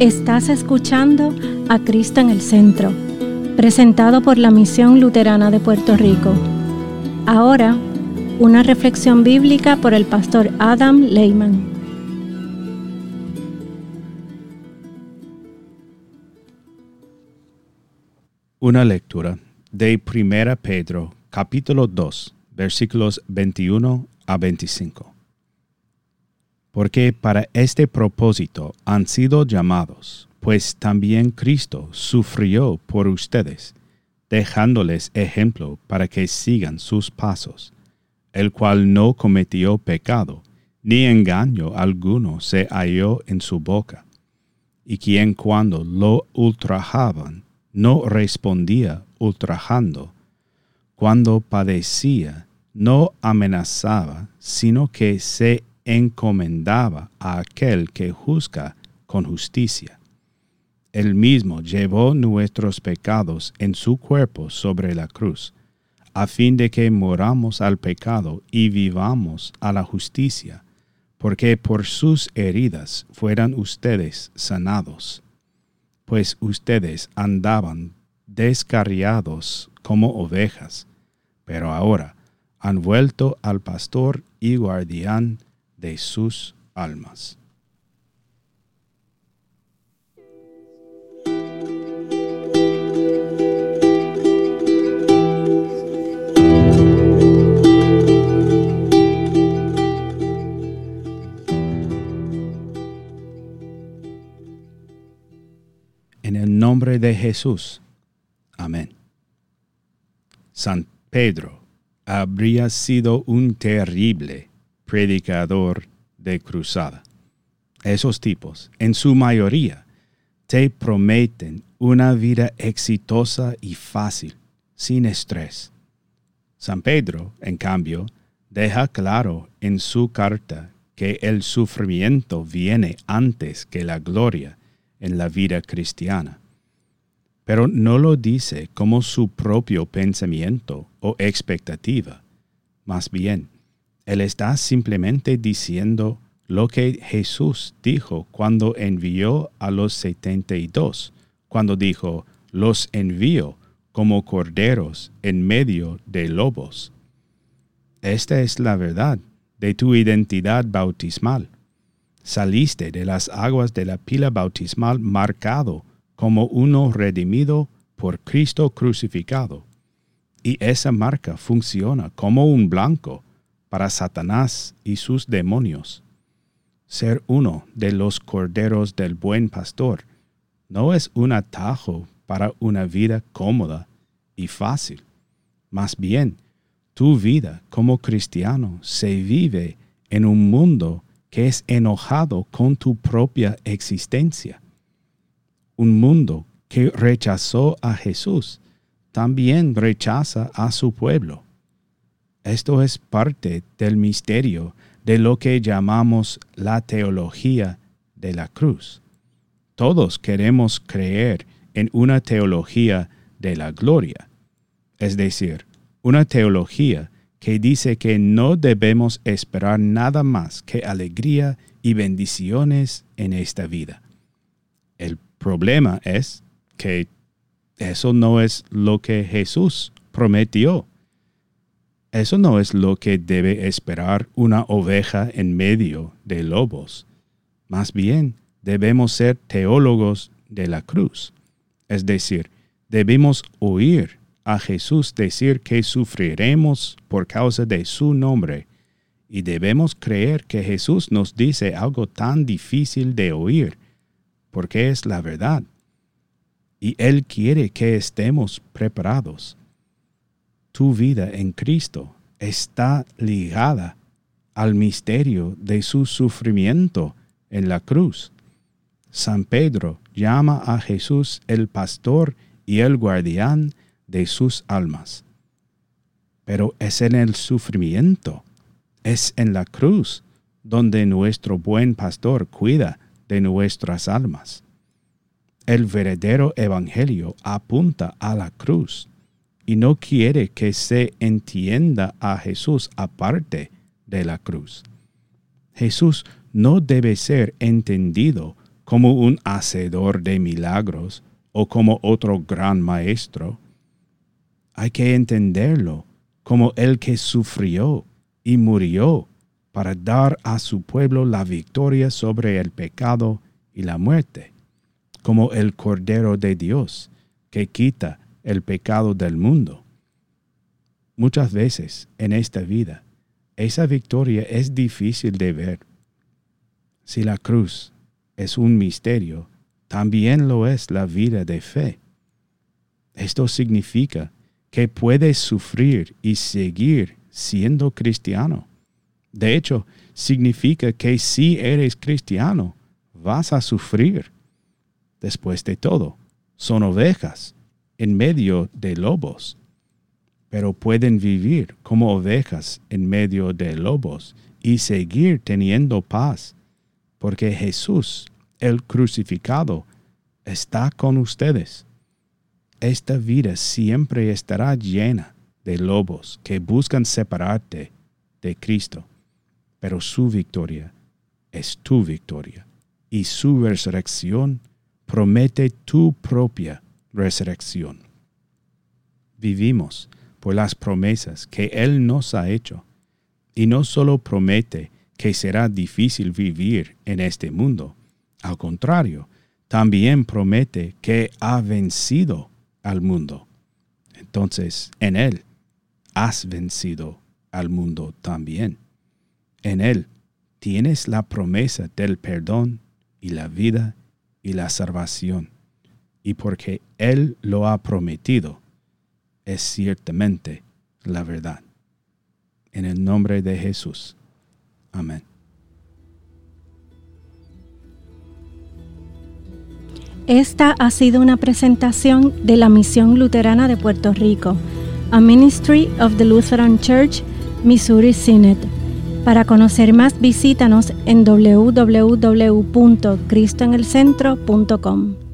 Estás escuchando a Cristo en el Centro, presentado por la Misión Luterana de Puerto Rico. Ahora, una reflexión bíblica por el pastor Adam Lehman. Una lectura de 1 Pedro, capítulo 2, versículos 21 a 25 porque para este propósito han sido llamados, pues también Cristo sufrió por ustedes, dejándoles ejemplo para que sigan sus pasos, el cual no cometió pecado, ni engaño alguno se halló en su boca, y quien cuando lo ultrajaban no respondía ultrajando, cuando padecía no amenazaba, sino que se encomendaba a aquel que juzga con justicia. Él mismo llevó nuestros pecados en su cuerpo sobre la cruz, a fin de que moramos al pecado y vivamos a la justicia, porque por sus heridas fueran ustedes sanados, pues ustedes andaban descarriados como ovejas, pero ahora han vuelto al pastor y guardián de sus almas. En el nombre de Jesús. Amén. San Pedro habría sido un terrible predicador de cruzada. Esos tipos, en su mayoría, te prometen una vida exitosa y fácil, sin estrés. San Pedro, en cambio, deja claro en su carta que el sufrimiento viene antes que la gloria en la vida cristiana. Pero no lo dice como su propio pensamiento o expectativa. Más bien, él está simplemente diciendo lo que Jesús dijo cuando envió a los setenta y dos, cuando dijo, los envío como corderos en medio de lobos. Esta es la verdad de tu identidad bautismal. Saliste de las aguas de la pila bautismal marcado como uno redimido por Cristo crucificado. Y esa marca funciona como un blanco para Satanás y sus demonios. Ser uno de los corderos del buen pastor no es un atajo para una vida cómoda y fácil. Más bien, tu vida como cristiano se vive en un mundo que es enojado con tu propia existencia. Un mundo que rechazó a Jesús también rechaza a su pueblo. Esto es parte del misterio de lo que llamamos la teología de la cruz. Todos queremos creer en una teología de la gloria, es decir, una teología que dice que no debemos esperar nada más que alegría y bendiciones en esta vida. El problema es que eso no es lo que Jesús prometió. Eso no es lo que debe esperar una oveja en medio de lobos. Más bien, debemos ser teólogos de la cruz. Es decir, debemos oír a Jesús decir que sufriremos por causa de su nombre y debemos creer que Jesús nos dice algo tan difícil de oír, porque es la verdad. Y Él quiere que estemos preparados tu vida en Cristo está ligada al misterio de su sufrimiento en la cruz. San Pedro llama a Jesús el pastor y el guardián de sus almas. Pero es en el sufrimiento, es en la cruz donde nuestro buen pastor cuida de nuestras almas. El verdadero evangelio apunta a la cruz y no quiere que se entienda a Jesús aparte de la cruz. Jesús no debe ser entendido como un hacedor de milagros o como otro gran maestro. Hay que entenderlo como el que sufrió y murió para dar a su pueblo la victoria sobre el pecado y la muerte, como el Cordero de Dios que quita el pecado del mundo. Muchas veces en esta vida, esa victoria es difícil de ver. Si la cruz es un misterio, también lo es la vida de fe. Esto significa que puedes sufrir y seguir siendo cristiano. De hecho, significa que si eres cristiano, vas a sufrir. Después de todo, son ovejas en medio de lobos, pero pueden vivir como ovejas en medio de lobos y seguir teniendo paz, porque Jesús el crucificado está con ustedes. Esta vida siempre estará llena de lobos que buscan separarte de Cristo, pero su victoria es tu victoria y su resurrección promete tu propia resurrección. Vivimos por las promesas que Él nos ha hecho y no solo promete que será difícil vivir en este mundo, al contrario, también promete que ha vencido al mundo. Entonces, en Él has vencido al mundo también. En Él tienes la promesa del perdón y la vida y la salvación. Y porque Él lo ha prometido, es ciertamente la verdad. En el nombre de Jesús. Amén. Esta ha sido una presentación de la Misión Luterana de Puerto Rico, a Ministry of the Lutheran Church, Missouri Synod. Para conocer más, visítanos en www.cristoenelcentro.com.